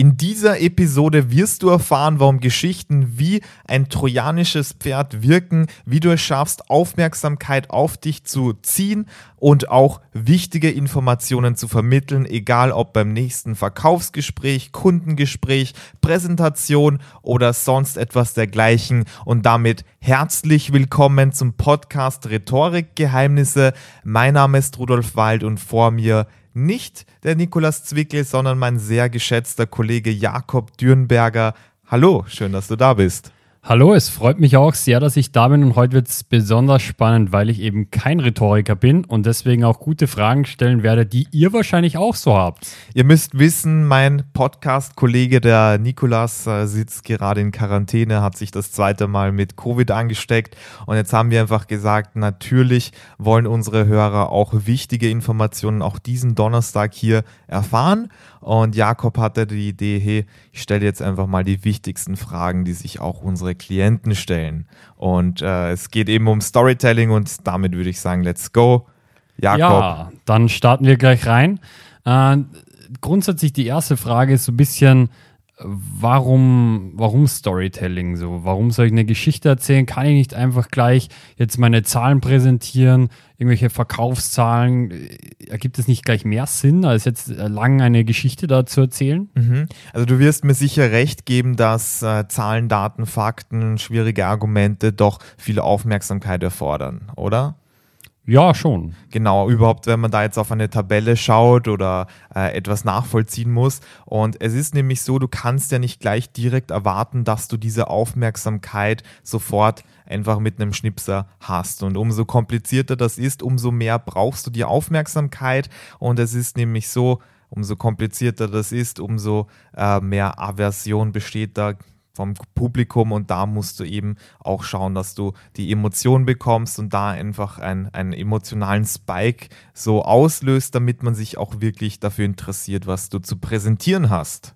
In dieser Episode wirst du erfahren, warum Geschichten wie ein trojanisches Pferd wirken, wie du es schaffst, Aufmerksamkeit auf dich zu ziehen und auch wichtige Informationen zu vermitteln, egal ob beim nächsten Verkaufsgespräch, Kundengespräch, Präsentation oder sonst etwas dergleichen. Und damit herzlich willkommen zum Podcast Rhetorikgeheimnisse. Mein Name ist Rudolf Wald und vor mir nicht der Nikolas Zwickel, sondern mein sehr geschätzter Kollege Jakob Dürnberger. Hallo, schön, dass du da bist. Hallo, es freut mich auch sehr, dass ich da bin und heute wird es besonders spannend, weil ich eben kein Rhetoriker bin und deswegen auch gute Fragen stellen werde, die ihr wahrscheinlich auch so habt. Ihr müsst wissen, mein Podcast-Kollege, der Nikolas, äh, sitzt gerade in Quarantäne, hat sich das zweite Mal mit Covid angesteckt und jetzt haben wir einfach gesagt, natürlich wollen unsere Hörer auch wichtige Informationen auch diesen Donnerstag hier erfahren und Jakob hatte die Idee, hey, ich stelle jetzt einfach mal die wichtigsten Fragen, die sich auch unsere Klienten stellen. Und äh, es geht eben um Storytelling und damit würde ich sagen, let's go. Jakob. Ja, dann starten wir gleich rein. Äh, grundsätzlich die erste Frage ist so ein bisschen, warum, warum Storytelling so? Warum soll ich eine Geschichte erzählen? Kann ich nicht einfach gleich jetzt meine Zahlen präsentieren, irgendwelche Verkaufszahlen? Ergibt es nicht gleich mehr Sinn, als jetzt lang eine Geschichte da zu erzählen? Mhm. Also du wirst mir sicher recht geben, dass äh, Zahlen, Daten, Fakten, schwierige Argumente doch viel Aufmerksamkeit erfordern, oder? Ja, schon. Genau, überhaupt, wenn man da jetzt auf eine Tabelle schaut oder äh, etwas nachvollziehen muss. Und es ist nämlich so, du kannst ja nicht gleich direkt erwarten, dass du diese Aufmerksamkeit sofort einfach mit einem Schnipser hast. Und umso komplizierter das ist, umso mehr brauchst du die Aufmerksamkeit. Und es ist nämlich so, umso komplizierter das ist, umso äh, mehr Aversion besteht da vom Publikum und da musst du eben auch schauen, dass du die Emotion bekommst und da einfach einen, einen emotionalen Spike so auslöst, damit man sich auch wirklich dafür interessiert, was du zu präsentieren hast.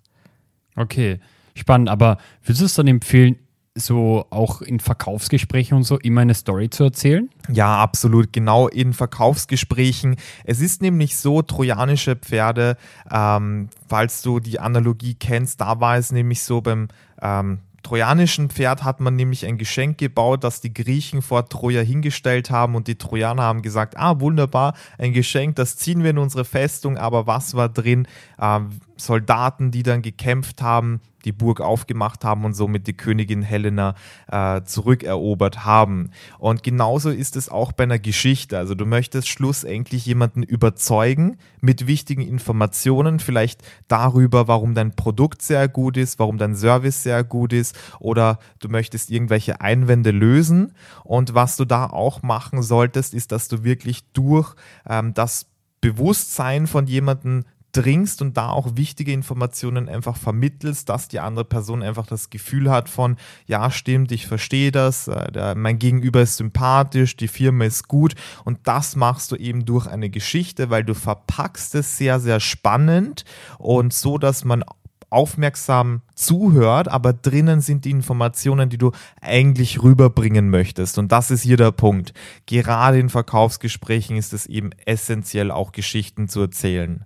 Okay, spannend. Aber würdest du es dann empfehlen, so auch in Verkaufsgesprächen und so immer eine Story zu erzählen? Ja, absolut, genau in Verkaufsgesprächen. Es ist nämlich so, trojanische Pferde, ähm, falls du die Analogie kennst, da war es nämlich so beim ähm, trojanischen Pferd hat man nämlich ein Geschenk gebaut, das die Griechen vor Troja hingestellt haben und die Trojaner haben gesagt, ah wunderbar, ein Geschenk, das ziehen wir in unsere Festung, aber was war drin? Ähm, Soldaten, die dann gekämpft haben, die Burg aufgemacht haben und somit die Königin Helena äh, zurückerobert haben. Und genauso ist es auch bei einer Geschichte. Also du möchtest schlussendlich jemanden überzeugen mit wichtigen Informationen, vielleicht darüber, warum dein Produkt sehr gut ist, warum dein Service sehr gut ist oder du möchtest irgendwelche Einwände lösen. Und was du da auch machen solltest, ist, dass du wirklich durch ähm, das Bewusstsein von jemandem dringst und da auch wichtige Informationen einfach vermittelst, dass die andere Person einfach das Gefühl hat von, ja, stimmt, ich verstehe das, äh, der, mein Gegenüber ist sympathisch, die Firma ist gut und das machst du eben durch eine Geschichte, weil du verpackst es sehr, sehr spannend und so, dass man aufmerksam zuhört, aber drinnen sind die Informationen, die du eigentlich rüberbringen möchtest. Und das ist hier der Punkt. Gerade in Verkaufsgesprächen ist es eben essentiell, auch Geschichten zu erzählen.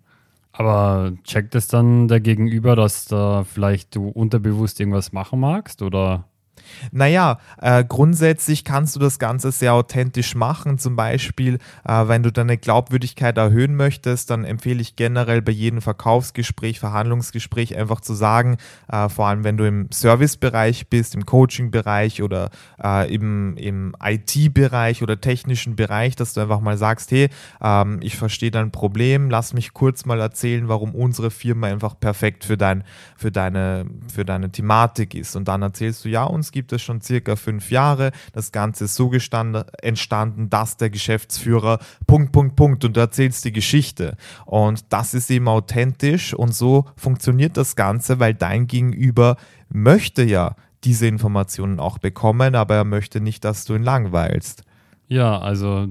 Aber checkt es dann der Gegenüber, dass da vielleicht du unterbewusst irgendwas machen magst oder? Naja, äh, grundsätzlich kannst du das Ganze sehr authentisch machen. Zum Beispiel, äh, wenn du deine Glaubwürdigkeit erhöhen möchtest, dann empfehle ich generell bei jedem Verkaufsgespräch, Verhandlungsgespräch einfach zu sagen, äh, vor allem wenn du im Servicebereich bist, im Coaching-Bereich oder äh, im, im IT-Bereich oder technischen Bereich, dass du einfach mal sagst, hey, ähm, ich verstehe dein Problem, lass mich kurz mal erzählen, warum unsere Firma einfach perfekt für, dein, für, deine, für deine Thematik ist. Und dann erzählst du, ja, uns gibt gibt es schon circa fünf Jahre. Das Ganze ist so entstanden, dass der Geschäftsführer Punkt, Punkt, Punkt und du erzählst die Geschichte. Und das ist eben authentisch und so funktioniert das Ganze, weil dein Gegenüber möchte ja diese Informationen auch bekommen, aber er möchte nicht, dass du ihn langweilst. Ja, also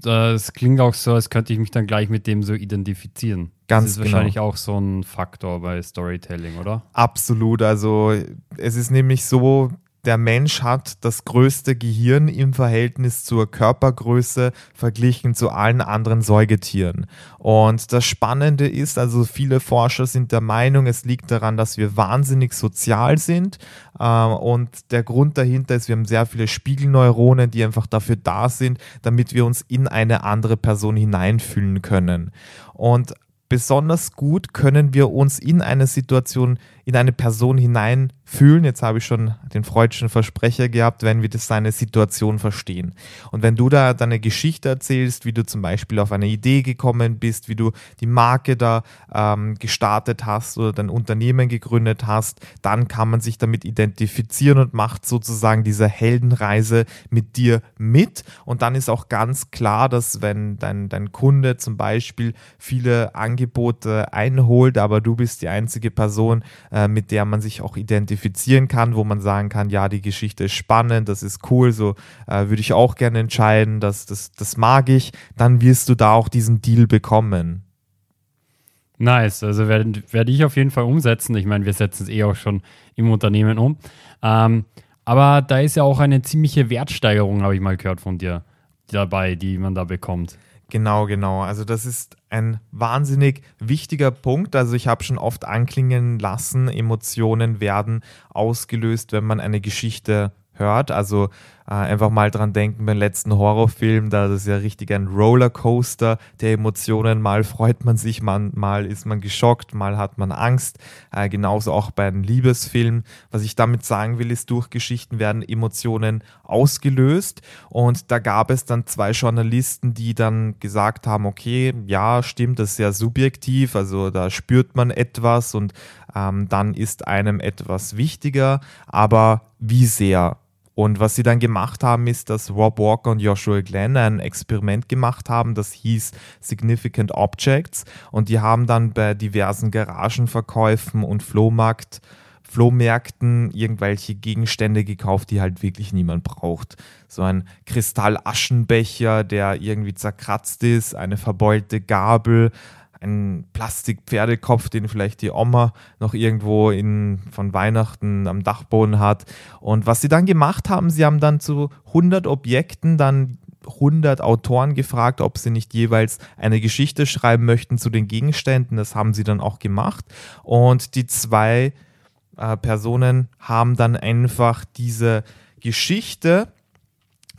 das klingt auch so, als könnte ich mich dann gleich mit dem so identifizieren. Ganz das ist genau. wahrscheinlich auch so ein Faktor bei Storytelling, oder? Absolut. Also es ist nämlich so, der Mensch hat das größte Gehirn im Verhältnis zur Körpergröße verglichen zu allen anderen Säugetieren. Und das Spannende ist, also viele Forscher sind der Meinung, es liegt daran, dass wir wahnsinnig sozial sind. Ähm, und der Grund dahinter ist, wir haben sehr viele Spiegelneuronen, die einfach dafür da sind, damit wir uns in eine andere Person hineinfühlen können. Und besonders gut können wir uns in eine Situation, in eine Person hineinfühlen. Jetzt habe ich schon den freudschen Versprecher gehabt, wenn wir das seine Situation verstehen. Und wenn du da deine Geschichte erzählst, wie du zum Beispiel auf eine Idee gekommen bist, wie du die Marke da ähm, gestartet hast oder dein Unternehmen gegründet hast, dann kann man sich damit identifizieren und macht sozusagen diese Heldenreise mit dir mit. Und dann ist auch ganz klar, dass wenn dein, dein Kunde zum Beispiel viele Angebote einholt, aber du bist die einzige Person, äh, mit der man sich auch identifizieren kann, wo man sagen kann, ja, die Geschichte ist spannend, das ist cool, so äh, würde ich auch gerne entscheiden, das, das, das mag ich, dann wirst du da auch diesen Deal bekommen. Nice, also werde werd ich auf jeden Fall umsetzen. Ich meine, wir setzen es eh auch schon im Unternehmen um. Ähm, aber da ist ja auch eine ziemliche Wertsteigerung, habe ich mal gehört von dir, dabei, die man da bekommt. Genau, genau. Also das ist ein wahnsinnig wichtiger Punkt. Also ich habe schon oft anklingen lassen, Emotionen werden ausgelöst, wenn man eine Geschichte hört. Also äh, einfach mal dran denken beim letzten Horrorfilm, da ist ja richtig ein Rollercoaster der Emotionen. Mal freut man sich, man, mal ist man geschockt, mal hat man Angst. Äh, genauso auch bei einem Liebesfilm. Was ich damit sagen will, ist, durch Geschichten werden Emotionen ausgelöst. Und da gab es dann zwei Journalisten, die dann gesagt haben, okay, ja, stimmt, das ist sehr subjektiv, also da spürt man etwas und ähm, dann ist einem etwas wichtiger, aber wie sehr? Und was sie dann gemacht haben, ist, dass Rob Walker und Joshua Glenn ein Experiment gemacht haben, das hieß Significant Objects. Und die haben dann bei diversen Garagenverkäufen und Flohmarkt, Flohmärkten irgendwelche Gegenstände gekauft, die halt wirklich niemand braucht. So ein Kristallaschenbecher, der irgendwie zerkratzt ist, eine verbeulte Gabel, ein Plastikpferdekopf, den vielleicht die Oma noch irgendwo in, von Weihnachten am Dachboden hat. Und was sie dann gemacht haben, sie haben dann zu 100 Objekten dann 100 Autoren gefragt, ob sie nicht jeweils eine Geschichte schreiben möchten zu den Gegenständen. Das haben sie dann auch gemacht. Und die zwei äh, Personen haben dann einfach diese Geschichte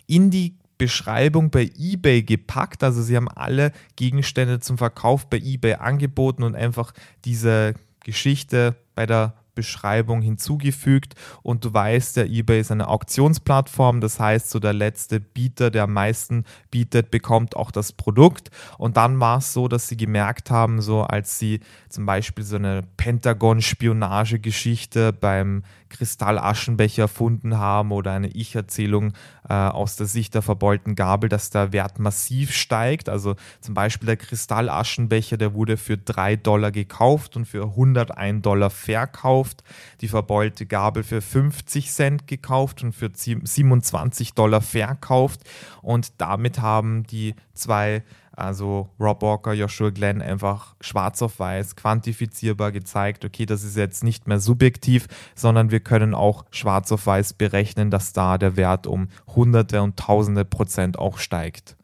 in die Beschreibung bei eBay gepackt. Also sie haben alle Gegenstände zum Verkauf bei eBay angeboten und einfach diese Geschichte bei der Beschreibung hinzugefügt. Und du weißt, der eBay ist eine Auktionsplattform, das heißt, so der letzte Bieter, der am meisten bietet, bekommt auch das Produkt. Und dann war es so, dass sie gemerkt haben, so als sie zum Beispiel so eine Pentagon-Spionagegeschichte beim Kristallaschenbecher erfunden haben oder eine Ich-Erzählung äh, aus der Sicht der verbeulten Gabel, dass der Wert massiv steigt. Also zum Beispiel der Kristallaschenbecher, der wurde für 3 Dollar gekauft und für 101 Dollar verkauft. Die verbeulte Gabel für 50 Cent gekauft und für 27 Dollar verkauft. Und damit haben die zwei also Rob Walker, Joshua Glenn einfach schwarz auf weiß, quantifizierbar gezeigt, okay, das ist jetzt nicht mehr subjektiv, sondern wir können auch schwarz auf weiß berechnen, dass da der Wert um Hunderte und Tausende Prozent auch steigt.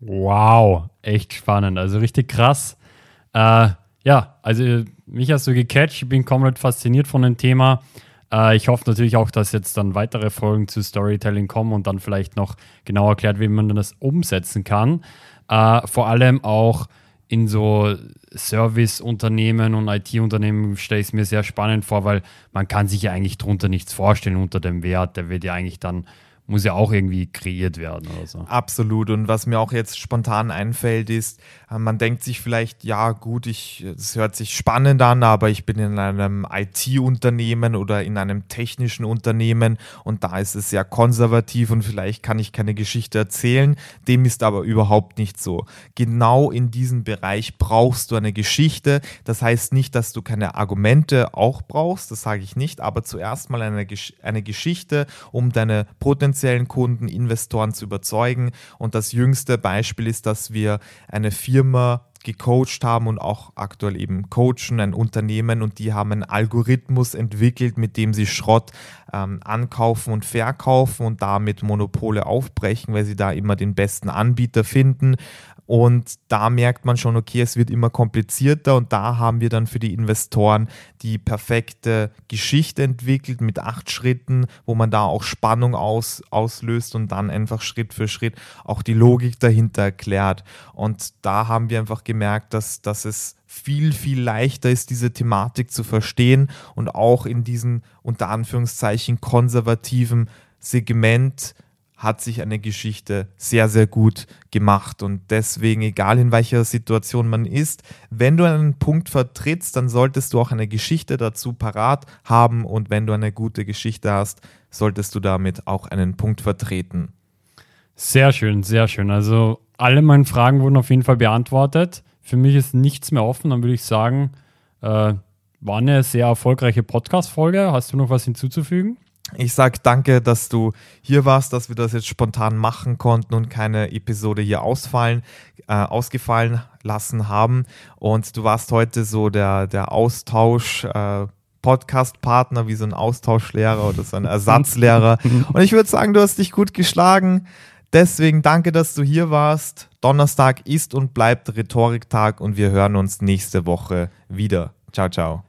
Wow, echt spannend, also richtig krass. Äh, ja, also mich hast du gecatcht, ich bin komplett fasziniert von dem Thema. Äh, ich hoffe natürlich auch, dass jetzt dann weitere Folgen zu Storytelling kommen und dann vielleicht noch genau erklärt, wie man das umsetzen kann. Äh, vor allem auch in so Serviceunternehmen und IT-Unternehmen stelle ich es mir sehr spannend vor, weil man kann sich ja eigentlich darunter nichts vorstellen unter dem Wert. Der wird ja eigentlich dann muss ja auch irgendwie kreiert werden oder so. Absolut. Und was mir auch jetzt spontan einfällt, ist, äh, man denkt sich vielleicht, ja gut, ich, es hört sich spannend an, aber ich bin in einem IT-Unternehmen oder in einem technischen Unternehmen und da ist es sehr konservativ und vielleicht kann ich keine Geschichte erzählen. Dem ist aber überhaupt nicht so. Genau in diesem Bereich brauchst du eine Geschichte. Das heißt nicht, dass du keine Argumente auch brauchst, das sage ich nicht, aber zuerst mal eine, eine Geschichte, um deine potenziellen potenziellen Kunden, Investoren zu überzeugen. Und das jüngste Beispiel ist, dass wir eine Firma gecoacht haben und auch aktuell eben coachen, ein Unternehmen und die haben einen Algorithmus entwickelt, mit dem sie Schrott ähm, ankaufen und verkaufen und damit Monopole aufbrechen, weil sie da immer den besten Anbieter finden. Und da merkt man schon, okay, es wird immer komplizierter und da haben wir dann für die Investoren die perfekte Geschichte entwickelt mit acht Schritten, wo man da auch Spannung aus, auslöst und dann einfach Schritt für Schritt auch die Logik dahinter erklärt. Und da haben wir einfach gemerkt, dass, dass es viel, viel leichter ist, diese Thematik zu verstehen und auch in diesem unter Anführungszeichen konservativen Segment hat sich eine Geschichte sehr, sehr gut gemacht. Und deswegen, egal in welcher Situation man ist, wenn du einen Punkt vertrittst, dann solltest du auch eine Geschichte dazu parat haben. Und wenn du eine gute Geschichte hast, solltest du damit auch einen Punkt vertreten. Sehr schön, sehr schön. Also alle meine Fragen wurden auf jeden Fall beantwortet. Für mich ist nichts mehr offen. Dann würde ich sagen, äh, war eine sehr erfolgreiche Podcast-Folge. Hast du noch was hinzuzufügen? Ich sage danke, dass du hier warst, dass wir das jetzt spontan machen konnten und keine Episode hier ausfallen, äh, ausgefallen lassen haben. Und du warst heute so der, der Austausch. Äh, Podcast-Partner, wie so ein Austauschlehrer oder so ein Ersatzlehrer. Und ich würde sagen, du hast dich gut geschlagen. Deswegen danke, dass du hier warst. Donnerstag ist und bleibt Rhetoriktag und wir hören uns nächste Woche wieder. Ciao, ciao.